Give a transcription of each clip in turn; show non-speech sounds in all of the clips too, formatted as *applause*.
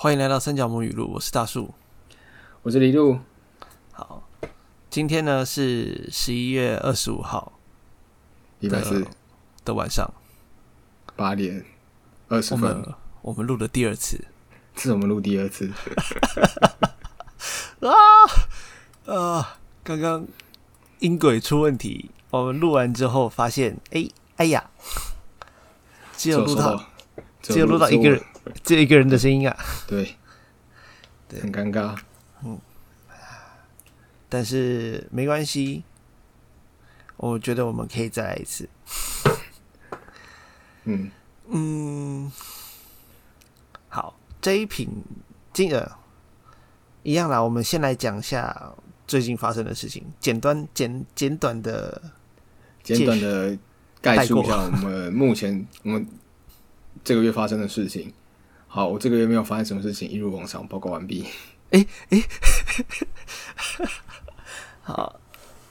欢迎来到三角母语录，我是大树。我是李路，好，今天呢是十一月二十五号礼拜四。的的晚上，八点二十我分，们我们录的第二次。这是我们录第二次，*laughs* 啊啊，刚刚音轨出问题，我们录完之后发现，哎哎呀，只有录到到只有录到一个人，只有一个人的声音啊，对，对很尴尬，嗯但是没关系，我觉得我们可以再来一次。嗯，嗯，好，这一瓶金额一样啦。我们先来讲一下最近发生的事情，简短简简短的。简短的概述一下我们目前我们这个月发生的事情。好，我这个月没有发生什么事情，一如往常，报告完毕。*laughs* 好，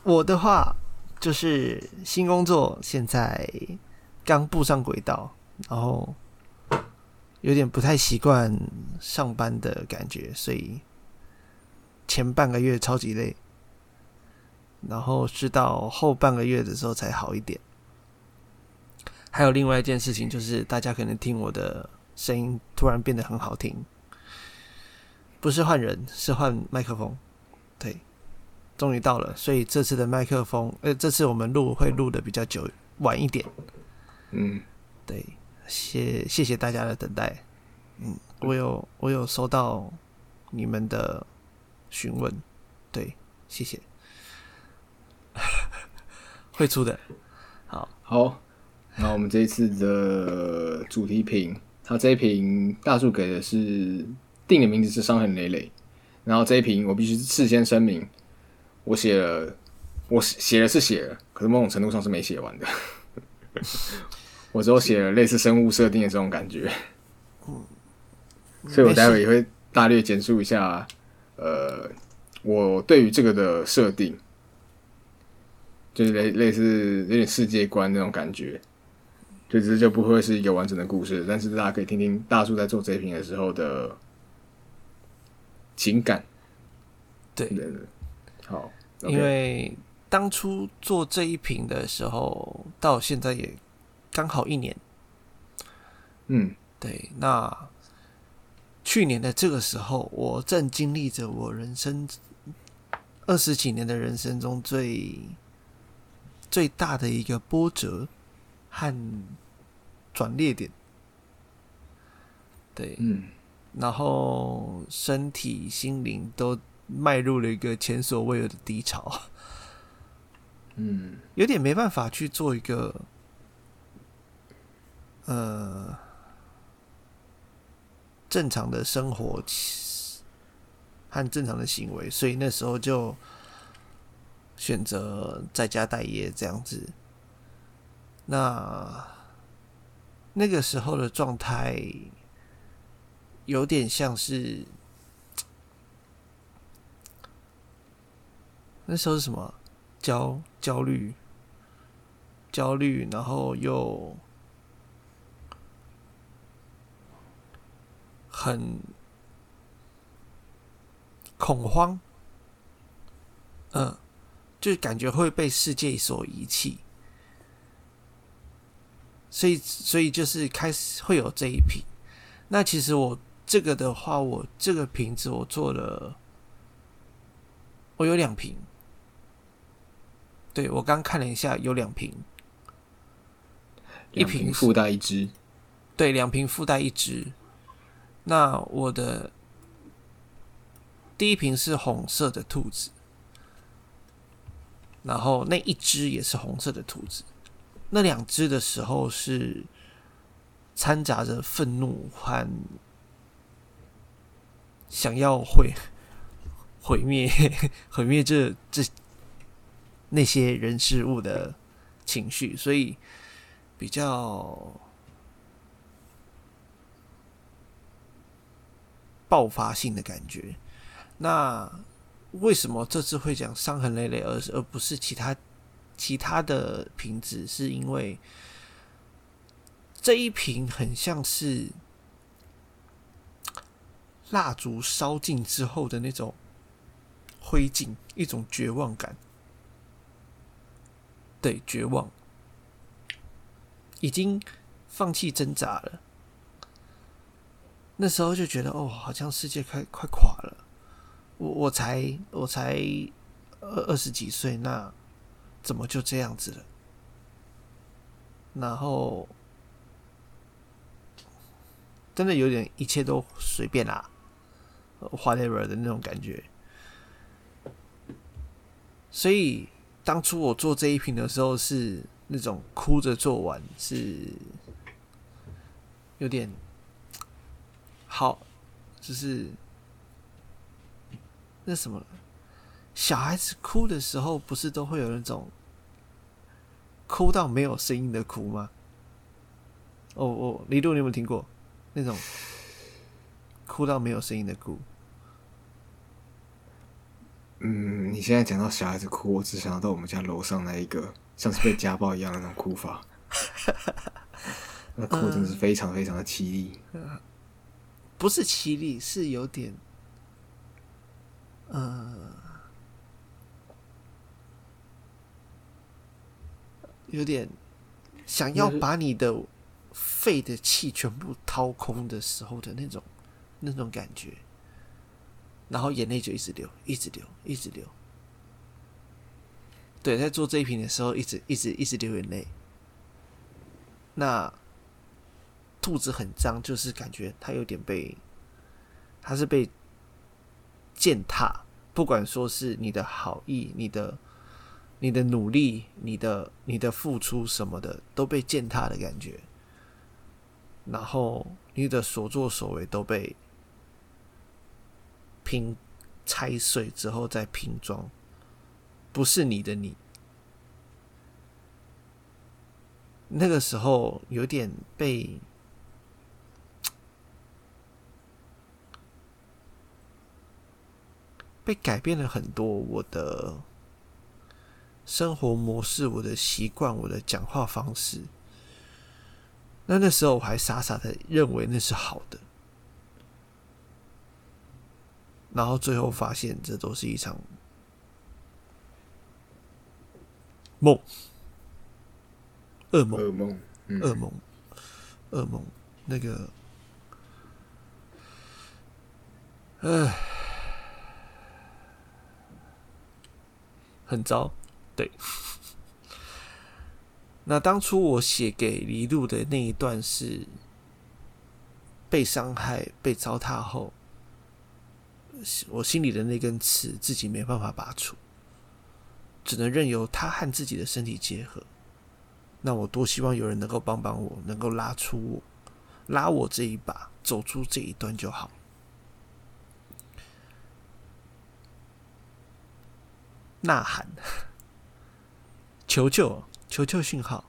我的话就是新工作现在刚步上轨道，然后有点不太习惯上班的感觉，所以前半个月超级累，然后是到后半个月的时候才好一点。还有另外一件事情，就是大家可能听我的声音突然变得很好听，不是换人，是换麦克风。对，终于到了，所以这次的麦克风，呃，这次我们录会录的比较久，晚一点。嗯，对，谢谢谢大家的等待。嗯，我有我有收到你们的询问，对，谢谢，*laughs* 会出的。好，好，那我们这一次的主题瓶，它这一瓶大树给的是定的名字是伤痕累累，然后这一瓶我必须事先声明，我写了，我写了是写了，可是某种程度上是没写完的，*laughs* 我只有写了类似生物设定的这种感觉，所以我待会也会大略简述一下，呃，我对于这个的设定。就是类类似有点世界观那种感觉，就只就不会是一个完整的故事，但是大家可以听听大叔在做这一瓶的时候的情感。对对对，好，因为当初做这一瓶的时候，到现在也刚好一年。嗯对，那去年的这个时候，我正经历着我人生二十几年的人生中最最大的一个波折和转捩点。对，嗯然后身体、心灵都迈入了一个前所未有的低潮，嗯有点没办法去做一个呃正常的生活和正常的行为，所以那时候就选择在家待业这样子。那那个时候的状态有点像是那时候是什么？焦焦虑，焦虑，然后又很恐慌，嗯，就感觉会被世界所遗弃，所以，所以就是开始会有这一瓶。那其实我这个的话，我这个瓶子我做了，我有两瓶。对我刚看了一下，有两瓶，一瓶附带一支，对，两瓶附带一支。那我的第一瓶是红色的兔子，然后那一只也是红色的兔子。那两只的时候是掺杂着愤怒和想要毁 *laughs* 毁灭毁灭这这那些人事物的情绪，所以比较爆发性的感觉。那为什么这次会讲伤痕累累，而而不是其他其他的瓶子？是因为这一瓶很像是蜡烛烧尽之后的那种灰烬，一种绝望感。对，绝望，已经放弃挣扎了。那时候就觉得，哦，好像世界快快垮了。我我才我才二二十几岁，那怎么就这样子了？然后真的有点一切都随便啦，whatever 的那种感觉。所以当初我做这一瓶的时候，是那种哭着做完，是有点好，就是那什么，小孩子哭的时候，不是都会有那种。哭到没有声音的哭吗？哦哦，李璐，你有没有听过那种哭到没有声音的哭？嗯，你现在讲到小孩子哭，我只想到我们家楼上那一个像是被家暴一样的那种哭法，*laughs* 那哭真的是非常非常的凄厉。不是凄厉，是有点，呃。有点想要把你的肺的气全部掏空的时候的那种那种感觉，然后眼泪就一直流，一直流，一直流。对，在做这一瓶的时候，一直一直一直流眼泪。那兔子很脏，就是感觉它有点被，它是被践踏。不管说是你的好意，你的。你的努力，你的你的付出什么的都被践踏的感觉，然后你的所作所为都被拼拆碎之后再拼装，不是你的你，那个时候有点被被改变了很多，我的。生活模式，我的习惯，我的讲话方式。那那时候我还傻傻的认为那是好的，然后最后发现这都是一场梦，噩梦，噩梦，噩梦，噩梦。那个，唉，很糟。对，*laughs* 那当初我写给黎露的那一段是被伤害、被糟蹋后，我心里的那根刺自己没办法拔除，只能任由他和自己的身体结合。那我多希望有人能够帮帮我，能够拉出我，拉我这一把，走出这一段就好。呐喊。求救！求救讯号。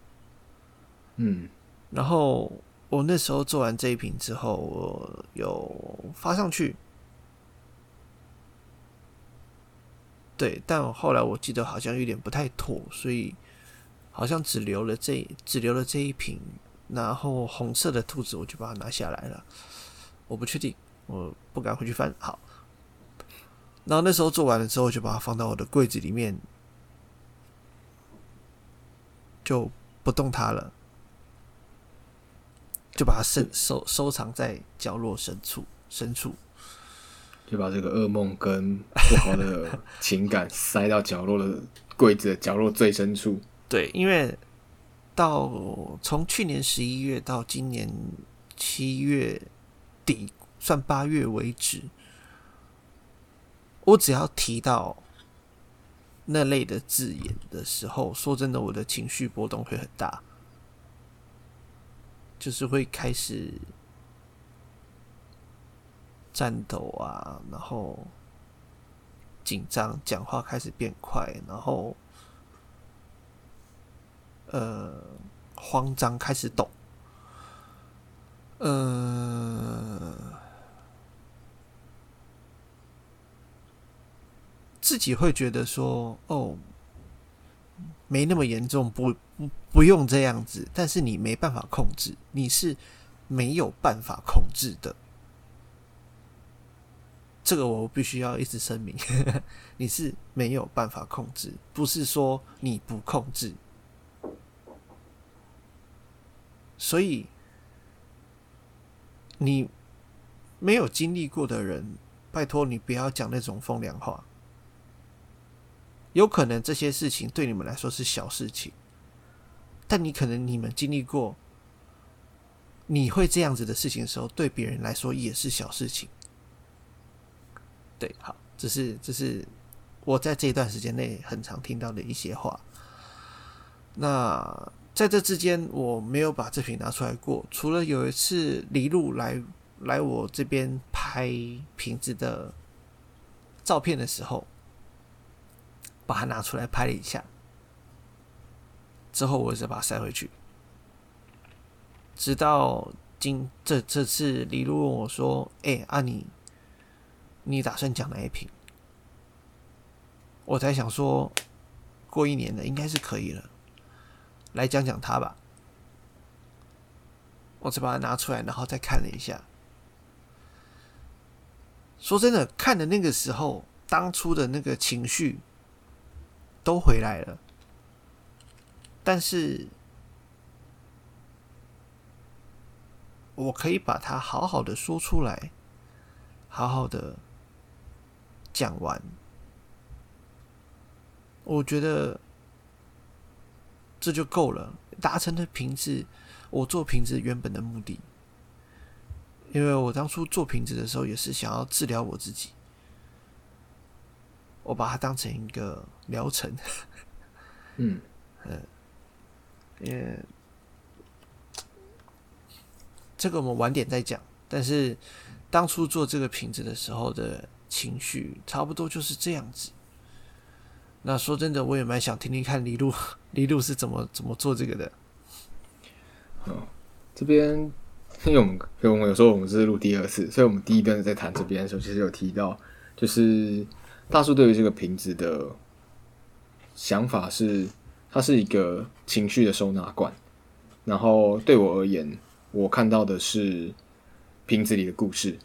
嗯，然后我那时候做完这一瓶之后，我有发上去。对，但后来我记得好像有点不太妥，所以好像只留了这只留了这一瓶，然后红色的兔子我就把它拿下来了。我不确定，我不敢回去翻。好，然后那时候做完了之后，就把它放到我的柜子里面。就不动它了，就把它收收收藏在角落深处，深处，就把这个噩梦跟不好的情感 *laughs* 塞到角落的柜子的角落最深处。对，因为到从去年十一月到今年七月底，算八月为止，我只要提到。那类的字眼的时候，说真的，我的情绪波动会很大，就是会开始颤抖啊，然后紧张，讲话开始变快，然后呃慌张，开始抖，呃。自己会觉得说：“哦，没那么严重，不不不用这样子。”但是你没办法控制，你是没有办法控制的。这个我必须要一直声明，*laughs* 你是没有办法控制，不是说你不控制。所以，你没有经历过的人，拜托你不要讲那种风凉话。有可能这些事情对你们来说是小事情，但你可能你们经历过，你会这样子的事情的时候，对别人来说也是小事情。对，好，这是这是我在这一段时间内很常听到的一些话。那在这之间，我没有把这瓶拿出来过，除了有一次黎路来来我这边拍瓶子的照片的时候，把它拿出来拍了一下，之后我再把它塞回去，直到今这这次李璐问我说：“哎，阿你。”你打算讲哪一瓶？我才想说，过一年了，应该是可以了。来讲讲它吧。我才把它拿出来，然后再看了一下。说真的，看的那个时候，当初的那个情绪都回来了。但是，我可以把它好好的说出来，好好的。讲完，我觉得这就够了，达成了瓶子，我做瓶子原本的目的。因为我当初做瓶子的时候，也是想要治疗我自己，我把它当成一个疗程。*laughs* 嗯这个我们晚点再讲。但是当初做这个瓶子的时候的。情绪差不多就是这样子。那说真的，我也蛮想听听看李路李路是怎么怎么做这个的。哦，这边因为我们因为我们有时候我们是录第二次，所以我们第一段在谈这边的时候，其实有提到，就是大叔对于这个瓶子的想法是，它是一个情绪的收纳罐。然后对我而言，我看到的是瓶子里的故事。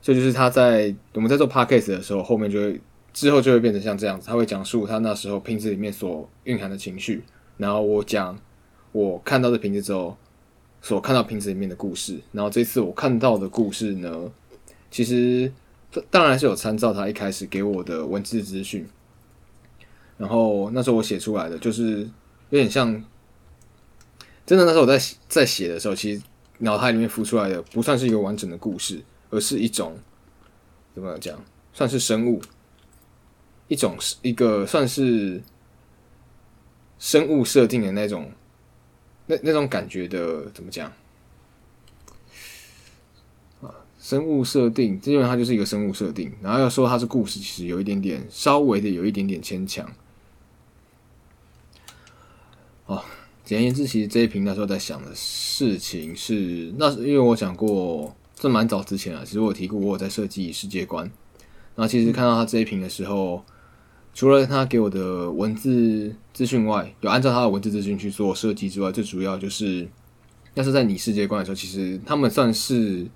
这就是他在我们在做 podcast 的时候，后面就会之后就会变成像这样子，他会讲述他那时候瓶子里面所蕴含的情绪，然后我讲我看到的瓶子之后所看到瓶子里面的故事，然后这次我看到的故事呢，其实当然是有参照他一开始给我的文字资讯，然后那时候我写出来的就是有点像，真的那时候我在在写的时候，其实脑海里面浮出来的不算是一个完整的故事。而是一种怎么讲，算是生物，一种是一个算是生物设定的那种，那那种感觉的怎么讲啊？生物设定，基本上它就是一个生物设定。然后要说它是故事，其实有一点点，稍微的有一点点牵强。哦，简而言之，其实这一瓶那时候在想的事情是，那是因为我讲过。这蛮早之前了，其实我提过，我在设计世界观。然后其实看到他这一瓶的时候，除了他给我的文字资讯外，有按照他的文字资讯去做设计之外，最主要就是，要是在你世界观的时候，其实他们算是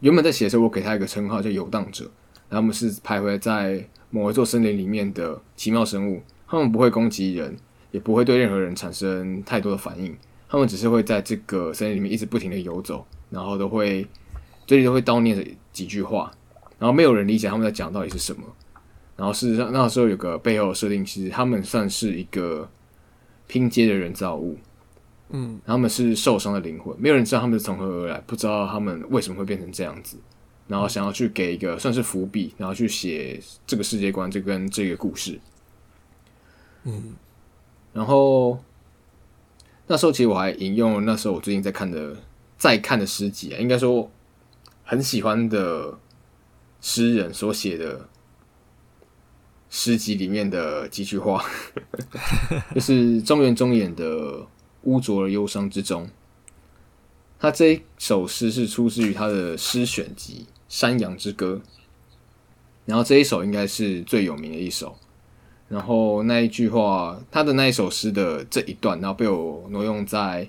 原本在写的时候，我给他一个称号叫游荡者，然后他们是徘徊在某一座森林里面的奇妙生物，他们不会攻击人，也不会对任何人产生太多的反应，他们只是会在这个森林里面一直不停的游走。然后都会嘴里都会叨念着几句话，然后没有人理解他们在讲到底是什么。然后事实上那时候有个背后的设定，其实他们算是一个拼接的人造物，嗯，他们是受伤的灵魂，没有人知道他们是从何而来，不知道他们为什么会变成这样子。然后想要去给一个算是伏笔，然后去写这个世界观，这跟这个故事，嗯，然后那时候其实我还引用那时候我最近在看的。在看的诗集啊，应该说很喜欢的诗人所写的诗集里面的几句话，*laughs* 就是中原中演的污浊而忧伤之中。他这一首诗是出自于他的诗选集《山羊之歌》，然后这一首应该是最有名的一首。然后那一句话，他的那一首诗的这一段，然后被我挪用在。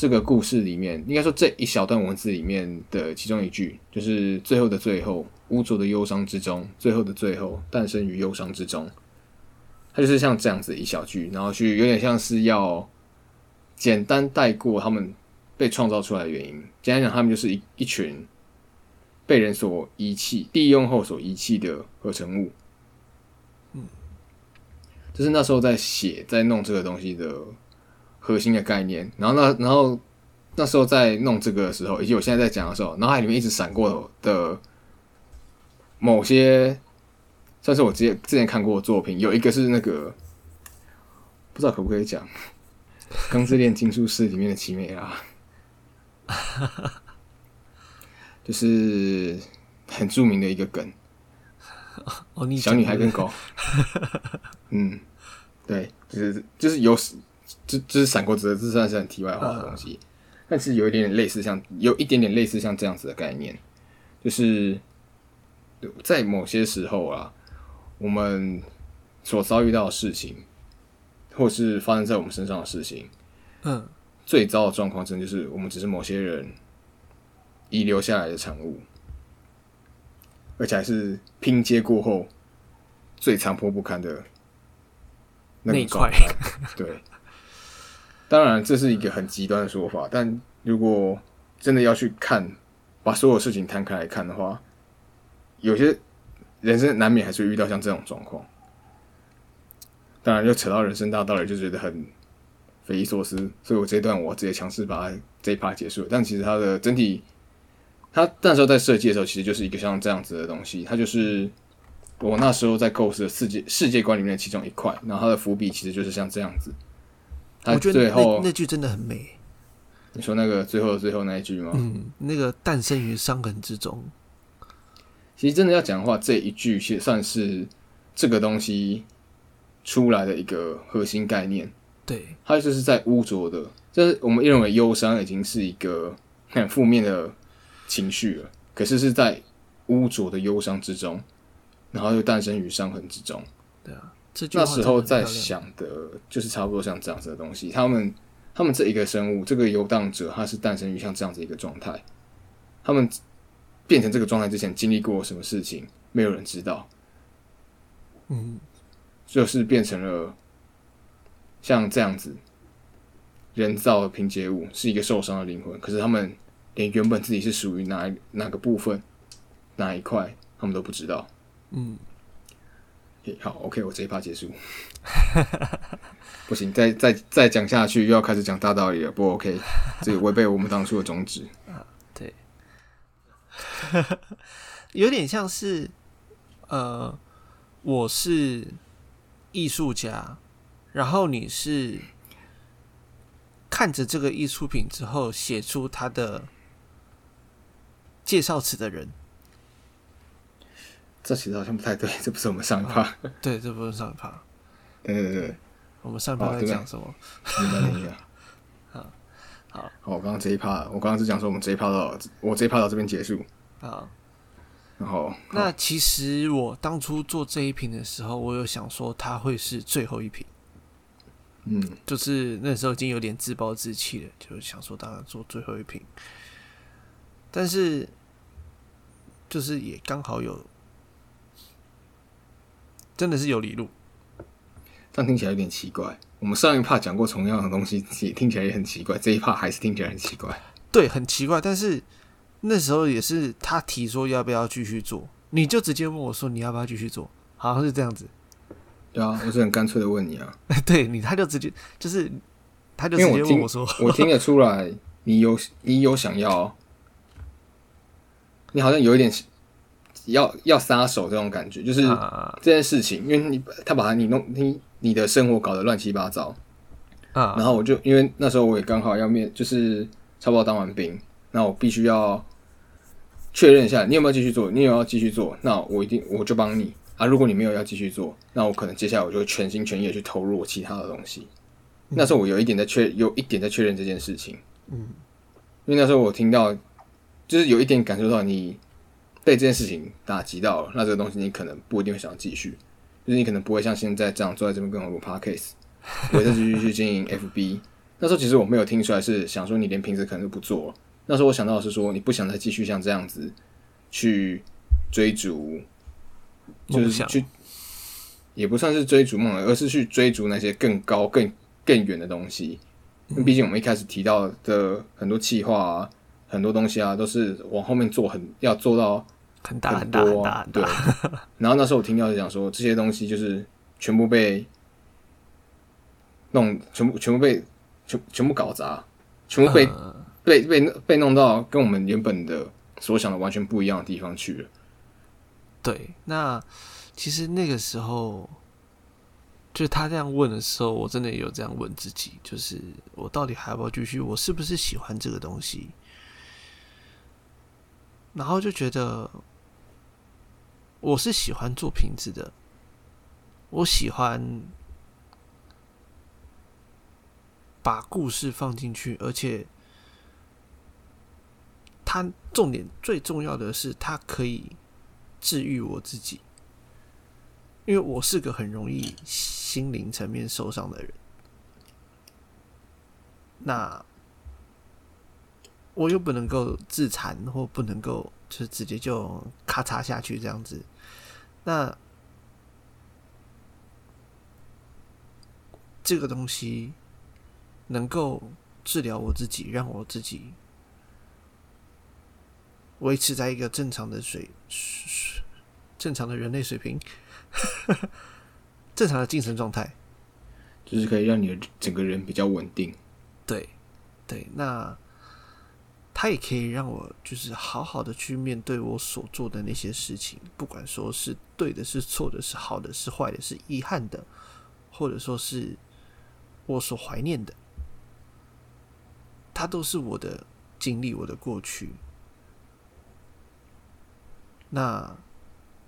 这个故事里面，应该说这一小段文字里面的其中一句，就是最后的最后，污浊的忧伤之中，最后的最后，诞生于忧伤之中。它就是像这样子一小句，然后去有点像是要简单带过他们被创造出来的原因。简单讲，他们就是一一群被人所遗弃、利用后所遗弃的合成物。嗯，就是那时候在写、在弄这个东西的核心的概念。然后那然后那时候在弄这个的时候，以及我现在在讲的时候，脑海里面一直闪过的某些。算是我之前之前看过的作品，有一个是那个不知道可不可以讲《钢之炼金术师》里面的奇美拉，*laughs* 就是很著名的一个梗。哦，你小女孩跟狗，*laughs* 嗯，对，就是就是有就就是闪过这这算是很题外话的东西，但是有一点点类似，像有一点点类似像这样子的概念，就是在某些时候啊。我们所遭遇到的事情，或是发生在我们身上的事情，嗯，最糟的状况，真的就是我们只是某些人遗留下来的产物，而且还是拼接过后最残破不堪的那一块。对，当然这是一个很极端的说法，但如果真的要去看，把所有事情摊开来看的话，有些。人生难免还是会遇到像这种状况，当然又扯到人生大道理，就觉得很匪夷所思。所以我这段我直接强势把它这一趴结束。但其实它的整体，它那时候在设计的时候，其实就是一个像这样子的东西。它就是我那时候在构思的世界世界观里面的其中一块。然后它的伏笔其实就是像这样子。我觉得那那句真的很美。你说那个最后最后那一句吗？嗯，那个诞生于伤痕之中。其实真的要讲的话，这一句其实算是这个东西出来的一个核心概念。对，它就是在污浊的，就是我们认为忧伤已经是一个很 *laughs* 负面的情绪了，可是是在污浊的忧伤之中，然后又诞生于伤痕之中。对啊，那时候在想的就是差不多像这样子的东西。他们，他们这一个生物，这个游荡者，他是诞生于像这样子一个状态，他们。变成这个状态之前经历过什么事情，没有人知道。嗯，就是变成了像这样子人造的拼接物，是一个受伤的灵魂。可是他们连原本自己是属于哪哪个部分、哪一块，他们都不知道。嗯，好，OK，我这一趴结束。*laughs* 不行，再再再讲下去又要开始讲大道理了，不 OK，这违背我们当初的宗旨。*laughs* 对 *laughs* 有点像是，呃，我是艺术家，然后你是看着这个艺术品之后写出他的介绍词的人。这其实好像不太对，*laughs* 这不是我们上一趴。对，这不是上一趴。对对对，我们上一趴在讲什么？*laughs* 好，好，我刚刚这一趴，我刚刚是讲说我们这一趴到，我这一趴到这边结束。啊，然后那其实我当初做这一瓶的时候，我有想说它会是最后一瓶，嗯，就是那时候已经有点自暴自弃了，就想说当然做最后一瓶，但是就是也刚好有，真的是有理路，这样听起来有点奇怪。我们上一趴讲过同样的东西，也听起来也很奇怪，这一趴还是听起来很奇怪，对，很奇怪，但是。那时候也是他提说要不要继续做，你就直接问我说你要不要继续做，好像是这样子。对啊，我是很干脆的问你啊。*laughs* 对你，他就直接就是他就直接问我说，我听得出来你有你有想要，你好像有一点要要撒手这种感觉，就是这件事情，因为你他把你弄你你的生活搞得乱七八糟啊，然后我就因为那时候我也刚好要面，就是差不多当完兵。那我必须要确认一下，你有没有继续做？你有要继续做，那我一定我就帮你啊。如果你没有要继续做，那我可能接下来我就会全心全意的去投入我其他的东西。那时候我有一点在确，有一点在确认这件事情。嗯，因为那时候我听到，就是有一点感受到你被这件事情打击到了，那这个东西你可能不一定会想继续，就是你可能不会像现在这样坐在这边跟我录 podcast，我再继续去经营 FB，那时候其实我没有听出来，是想说你连瓶子可能都不做了。那时候我想到的是说，你不想再继续像这样子去追逐，就是去，也不算是追逐梦，而是去追逐那些更高、更更远的东西。因为毕竟我们一开始提到的很多计划啊，很多东西啊，都是往后面做，很要做到很大很大很大。对。*laughs* 然后那时候我听到就讲说，这些东西就是全部被弄，全部全部被全全部搞砸，全部被。被被被弄到跟我们原本的所想的完全不一样的地方去了。对，那其实那个时候，就他这样问的时候，我真的也有这样问自己：，就是我到底还要不要继续？我是不是喜欢这个东西？然后就觉得，我是喜欢做瓶子的，我喜欢把故事放进去，而且。它重点最重要的是，它可以治愈我自己，因为我是个很容易心灵层面受伤的人。那我又不能够自残，或不能够就是直接就咔嚓下去这样子。那这个东西能够治疗我自己，让我自己。维持在一个正常的水水正常的人类水平，*laughs* 正常的精神状态，就是可以让你的整个人比较稳定。对，对，那它也可以让我就是好好的去面对我所做的那些事情，不管说是对的、是错的、是好的、是坏的、是遗憾的，或者说是我所怀念的，它都是我的经历，我的过去。那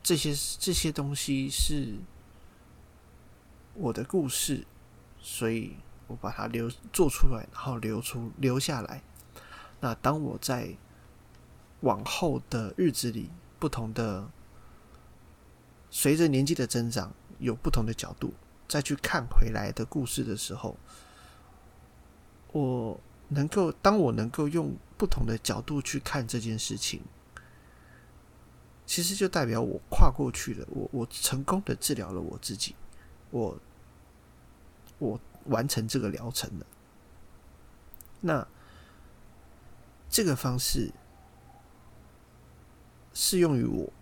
这些这些东西是我的故事，所以我把它留做出来，然后留出留下来。那当我在往后的日子里，不同的随着年纪的增长，有不同的角度再去看回来的故事的时候，我能够当我能够用不同的角度去看这件事情。其实就代表我跨过去了，我我成功的治疗了我自己，我我完成这个疗程了。那这个方式适用于我，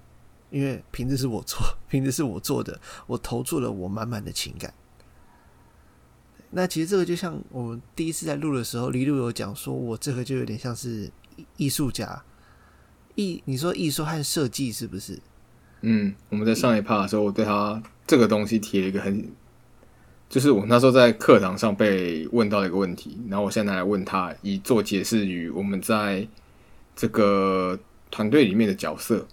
因为瓶子是我做，瓶子是我做的，我投注了我满满的情感。那其实这个就像我们第一次在录的时候，李璐有讲说，我这个就有点像是艺术家。艺，你说艺术和设计是不是？嗯，我们在上一趴的时候，我对他这个东西提了一个很，就是我那时候在课堂上被问到了一个问题，然后我现在来问他，以做解释于我们在这个团队里面的角色。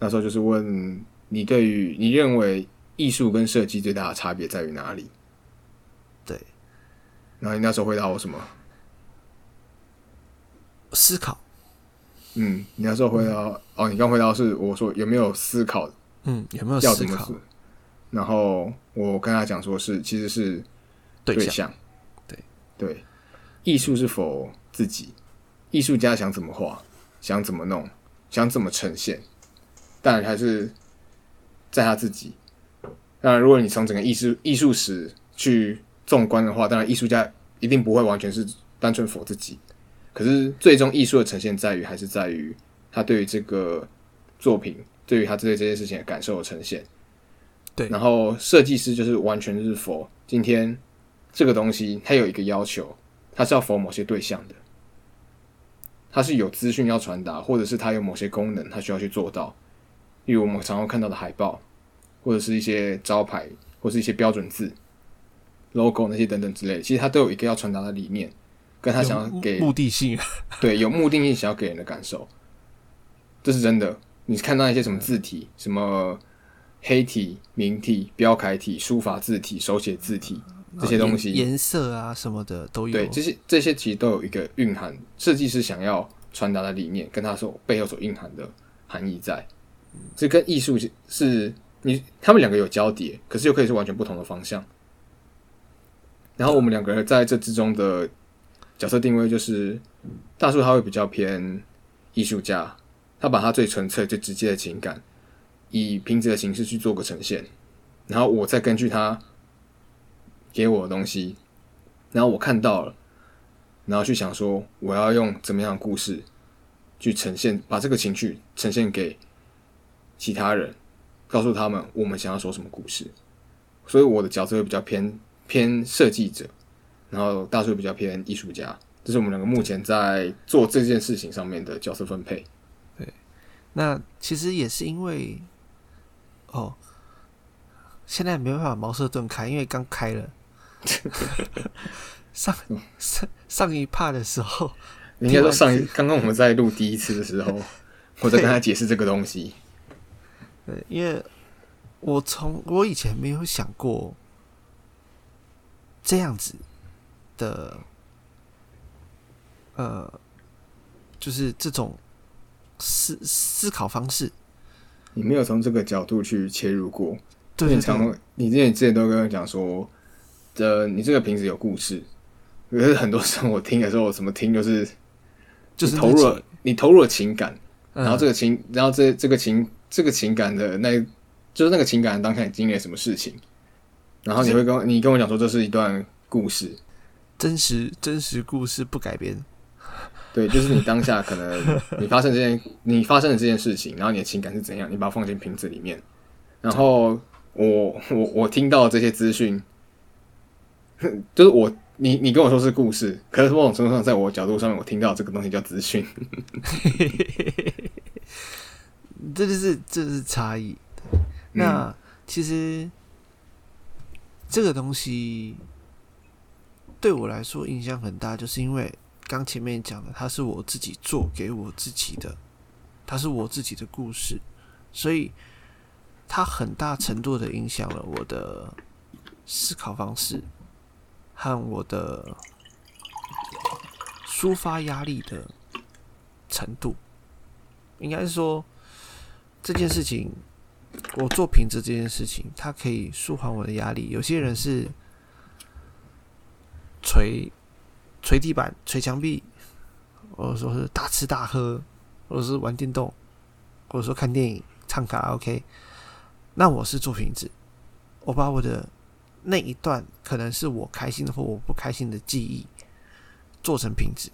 那时候就是问你，对于你认为艺术跟设计最大的差别在于哪里？对。然后你那时候回答我什么？思考。嗯，你那时候回答哦，你刚回答是我说有没有思考？嗯，有没有思考？然后我跟他讲说是其实是对象，对对，艺术是否自己？艺术家想怎么画，想怎么弄，想怎么呈现，当然还是在他自己。当然，如果你从整个艺术艺术史去纵观的话，当然艺术家一定不会完全是单纯否自己。可是，最终艺术的呈现在于，还是在于他对于这个作品，对于他对这件事情的感受的呈现。对，然后设计师就是完全是否今天这个东西，它有一个要求，它是要否某些对象的，它是有资讯要传达，或者是它有某些功能，它需要去做到。例如我们常常看到的海报，或者是一些招牌，或是一些标准字、logo 那些等等之类，其实它都有一个要传达的理念。跟他想要给目的性，*laughs* 对，有目的性想要给人的感受，这是真的。你看到一些什么字体，什么黑体、明体、标楷体、书法字体、手写字体这些东西，颜色啊什么的都有。对，这些这些其实都有一个蕴含，设计师想要传达的理念，跟他说背后所蕴含的含义在。这跟艺术是你他们两个有交叠，可是又可以是完全不同的方向。然后我们两个人在这之中的角色定位就是，大树他会比较偏艺术家，他把他最纯粹、最直接的情感以瓶子的形式去做个呈现，然后我再根据他给我的东西，然后我看到了，然后去想说我要用怎么样的故事去呈现，把这个情绪呈现给其他人，告诉他们我们想要说什么故事。所以我的角色会比较偏偏设计者，然后大叔比较偏艺术家。这是我们两个目前在做这件事情上面的角色分配。对那其实也是因为，哦，现在没办法茅塞顿开，因为刚开了。*laughs* 上上上一趴的时候，应该说上一刚刚我们在录第一次的时候，*laughs* 我在跟他解释这个东西。对，因为我从我以前没有想过这样子的，呃，就是这种思思考方式。你没有从这个角度去切入过，对对你常，你之前之前都跟我讲说，呃，你这个瓶子有故事。可是很多时候我听的时候，我怎么听就是就是投入了你投入了情感，嗯然后这个情，然后这这个情这个情感的那，就是那个情感当下你经历了什么事情，然后你会跟我你跟我讲说这是一段故事，真实真实故事不改编。*laughs* 对，就是你当下可能 *laughs* 你发生这件你发生的这件事情，然后你的情感是怎样，你把它放进瓶子里面，然后我我我听到这些资讯，就是我你你跟我说是故事，可是某种程度上，在我角度上面，我听到这个东西叫资讯，*laughs* 这就是这就是差异。那、其实这个东西对我来说影响很大，就是因为刚前面讲的，它是我自己做给我自己的，它是我自己的故事，所以它很大程度的影响了我的思考方式和我的抒发压力的程度。应该是说这件事情，我做品质这件事情，它可以舒缓我的压力。有些人是捶捶地板、捶墙壁，或者说是大吃大喝，或者是玩电动，或者说看电影、唱卡拉 OK。那我是做品子，我把我的那一段可能是我开心的或我不开心的记忆做成品质。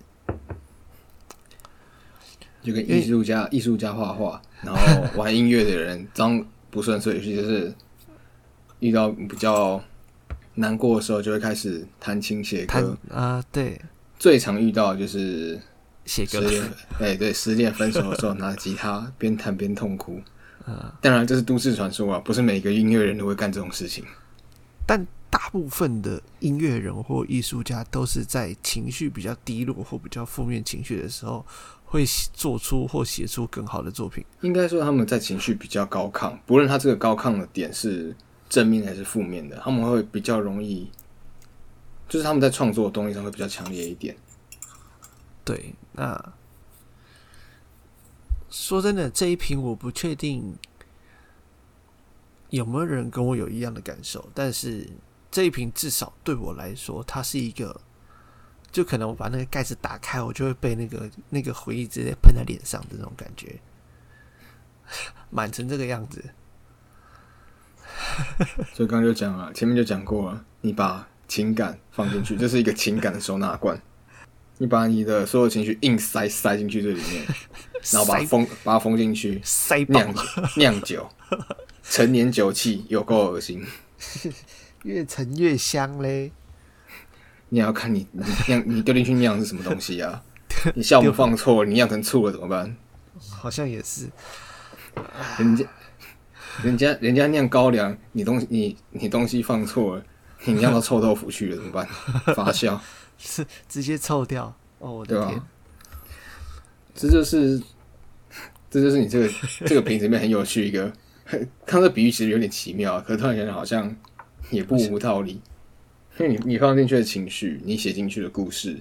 就跟艺术家艺术家画画，然后玩音乐的人 *laughs* 当不顺遂，尤其是遇到比较难过的时候，就会开始弹琴写歌。啊、对，最常遇到的就是写歌 *laughs* 哎、对，失恋分手的时候 *laughs* 拿吉他边弹边痛哭。啊、当然，这是都市传说啊，不是每个音乐人都会干这种事情。但大部分的音乐人或艺术家都是在情绪比较低落或比较负面情绪的时候，会做出或写出更好的作品。应该说他们在情绪比较高亢，不论他这个高亢的点是正面还是负面的，他们会比较容易，就是他们在创作的动力上会比较强烈一点。对，那说真的，这一瓶我不确定有没有人跟我有一样的感受，但是这一瓶至少对我来说，它是一个，就可能我把那个盖子打开，我就会被那个那个回忆直接喷在脸上的那种感觉，*laughs* 满成这个样子。*laughs* 所以刚刚就讲了，前面就讲过了，你把情感放进去，这是一个情感的收纳罐。*laughs* 你把你的所有情绪硬塞塞进去这里面，*laughs* 然后把它封把它封进去，塞酿酒酿酒，陈年酒气有够恶心。越陈越香嘞。你也要看你你酿你丢进去酿是什么东西啊？你酵母放错，你酿成醋了怎么办？好像也是，人家人家人家酿高粱，你东西你你东西放错了，你酿到臭豆腐去了怎么办？发酵。*laughs* 是直接臭掉。哦，我的天！这就是，这就是你这个这个瓶子里面很有趣一个，看这比喻其实有点奇妙，可是突然想想好像也不无道理。因为你你放进去的情绪，你写进去的故事，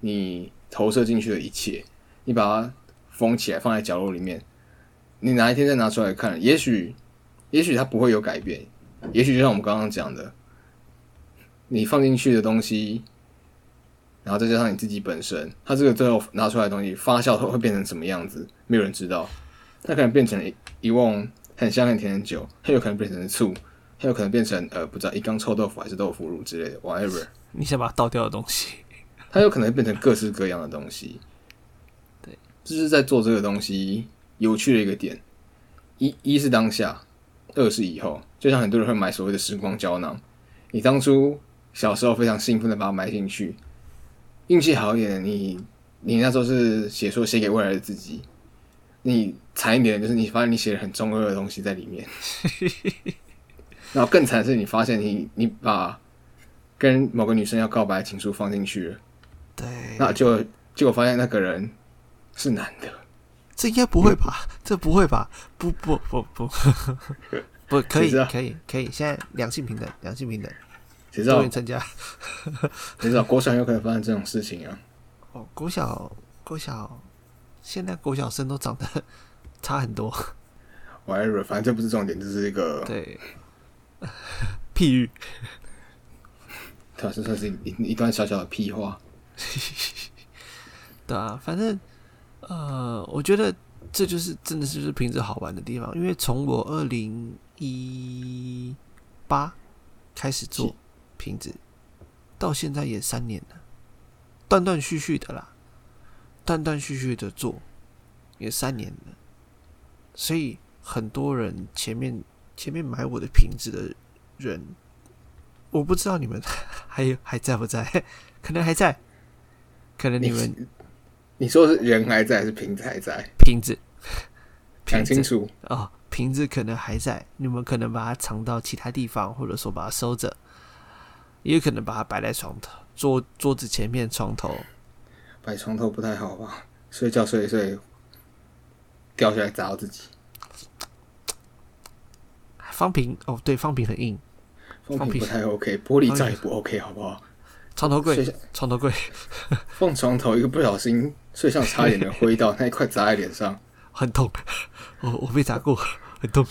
你投射进去的一切，你把它封起来放在角落里面，你哪一天再拿出来看，也许也许它不会有改变，也许就像我们刚刚讲的，你放进去的东西，然后再加上你自己本身，它这个最后拿出来的东西发酵后会变成什么样子，没有人知道。它可能变成一一瓮很香很甜的酒，它有可能变成醋，它有可能变成呃不知道一缸臭豆腐还是豆腐乳之类的，whatever。你想把它倒掉的东西，它有可能变成各式各样的东西。对，这是在做这个东西有趣的一个点。一一是当下，二是以后。就像很多人会买所谓的时光胶囊，你当初小时候非常兴奋的把它买进去，运气好一点，你你那时候是写说写给未来的自己。你惨一点，就是你发现你写了很中二的东西在里面。*laughs* 然后更惨的是，你发现你你把跟某个女生要告白的情书放进去了，对，那就结果发现那个人是男的。这应该不会吧？这不会吧？不不不不 *laughs* 不，可以可以可以，现在两性平等，两性平等，谁知道？参加。*laughs* 谁知道国小有可能发生这种事情啊？哦，国小国小，现在国小生都长得 *laughs* 差很多。whatever，反正这不是重点，这是一个，对，譬喻。它这算是一一段小小的屁话。对啊，反正呃，我觉得这就是真的是就是瓶子好玩的地方，因为从我二零一八开始做瓶子，到现在也三年了，断断续续的啦，断断续续的做，也三年了，所以很多人前面前面买我的瓶子的人，我不知道你们还有还在不在，*laughs* 可能还在，可能你们。你说是人还在还是瓶子还在？瓶子，*laughs* 瓶子讲清楚。哦，瓶子可能还在，你们可能把它藏到其他地方，或者说把它收着，也有可能把它摆在床头、桌桌子前面、床头。摆床头不太好吧？睡觉睡一睡，掉下来砸到自己。方瓶哦，对，方瓶很硬，放屁放瓶不太 OK，玻璃罩也不 OK，好不好？床头柜，床头柜，放床头一个不小心，睡上差一点的挥到那一块砸在脸上，*laughs* 很痛，我我被砸过，*laughs* 很痛。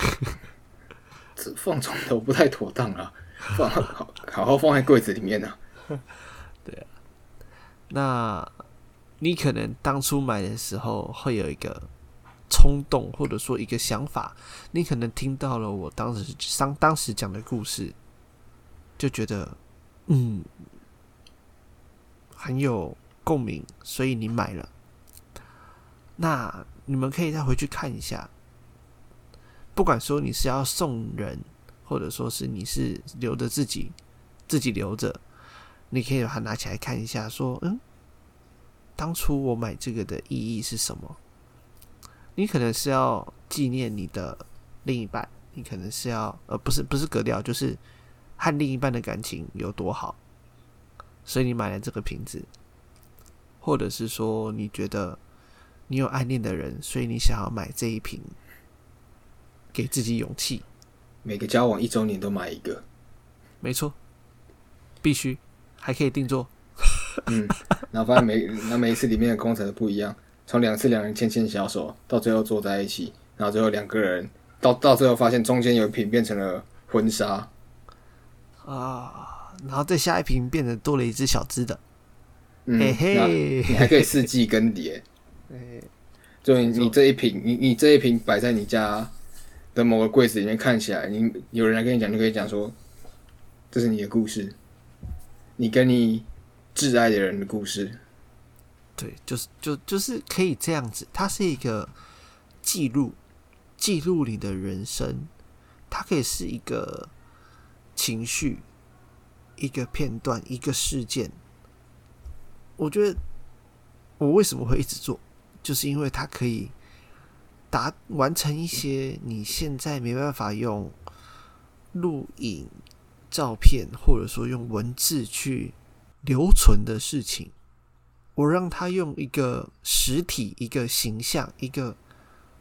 这放床头不太妥当啊，放好好好放在柜子里面 *laughs* 啊。那你可能当初买的时候会有一个冲动，或者说一个想法，你可能听到了我当时当当时讲的故事，就觉得嗯很有共鸣，所以你买了。那你们可以再回去看一下，不管说你是要送人，或者说是你是留着自己自己留着，你可以把它拿起来看一下，说，嗯，当初我买这个的意义是什么？你可能是要纪念你的另一半，你可能是要，呃，不是不是格调，就是和另一半的感情有多好，所以你买了这个瓶子，或者是说你觉得你有暗恋的人，所以你想要买这一瓶，给自己勇气。每个交往一周年都买一个，没错，必须，还可以定做。嗯，然后发现每那每一次里面的工程都不一样，从两次两人牵牵小手，到最后坐在一起，然后最后两个人到到最后发现中间有一瓶变成了婚纱，啊，然后再下一瓶变成多了一只小只的，嗯，嘿嘿你还可以四季更迭，*laughs* 就你你这一瓶，你你这一瓶摆在你家的某个柜子里面，看起来你有人来跟你讲，就可以讲说，这是你的故事，你跟你挚爱的人的故事，对，就是就就是可以这样子，它是一个记录，记录你的人生，它可以是一个情绪，一个片段，一个事件。我觉得我为什么会一直做，就是因为它可以达完成一些你现在没办法用录影、照片，或者说用文字去留存的事情。我让他用一个实体、一个形象、一个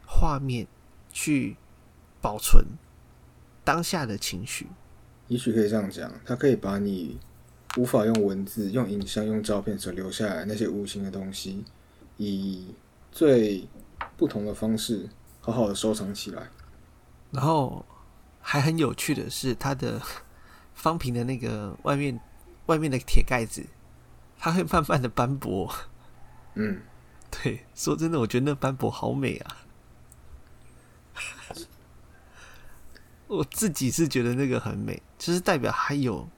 画面去保存当下的情绪。也许可以这样讲，它可以把你无法用文字、用影像、用照片所留下来那些无形的东西，以最不同的方式好好的收藏起来。然后还很有趣的是，它的 *laughs* 方瓶的那个外面外面的铁盖子，它会慢慢的斑驳。嗯，对，说真的，我觉得那斑驳好美啊。*laughs* 我自己是觉得那个很美，就是代表还有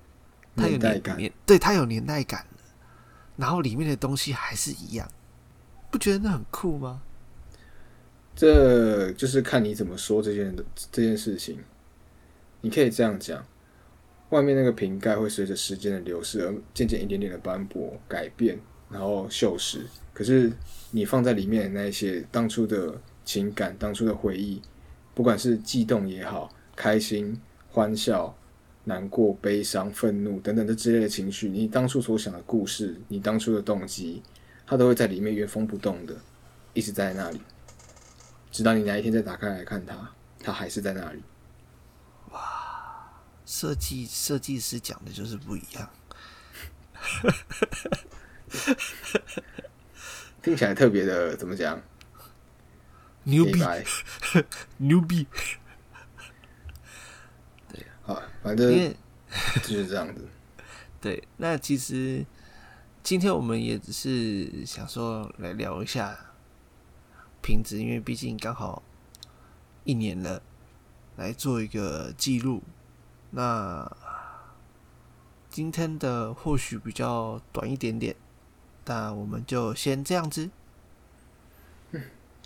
它有年年代感年，对，它有年代感然后里面的东西还是一样，不觉得那很酷吗？这就是看你怎么说这件这件事情。你可以这样讲，外面那个瓶盖会随着时间的流逝而渐渐一点点的斑驳、改变，然后锈蚀。可是你放在里面的那些当初的情感、当初的回忆，不管是悸动也好、开心、欢笑、难过、悲伤、愤怒等等这之类的情绪，你当初所想的故事，你当初的动机，它都会在里面原封不动的一直在那里。直到你哪一天再打开来看它，它还是在那里。哇设计设计师讲的就是不一样。*laughs* 听起来特别的怎么讲？牛逼 *laughs* 牛逼！对啊，反因正为就是这样子。对，那其实今天我们也只是想说来聊一下瓶子，因为毕竟刚好一年了，来做一个记录。那今天的或许比较短一点点，但我们就先这样子。嗯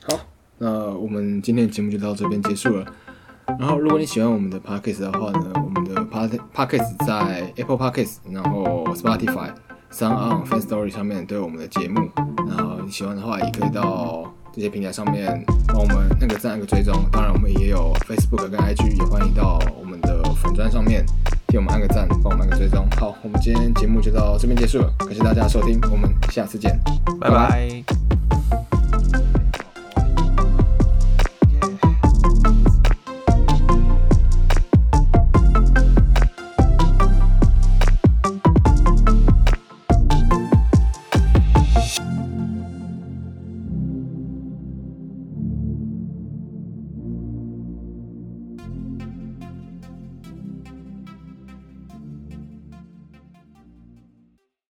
好，那我们今天的节目就到这边结束了。*laughs* 然后，如果你喜欢我们的 podcast 的话呢，我们的 pod podcast 在 Apple Podcast，然后 Spotify、Sound On、Fan Story 上面都有我们的节目。然后你喜欢的话，也可以到这些平台上面帮我们按个赞、按个追踪。当然，我们也有 Facebook 跟 IG，也欢迎到我们的粉砖上面替我们按个赞，帮我们按个追踪。好，我们今天节目就到这边结束了，感谢大家收听，我们下次见。拜拜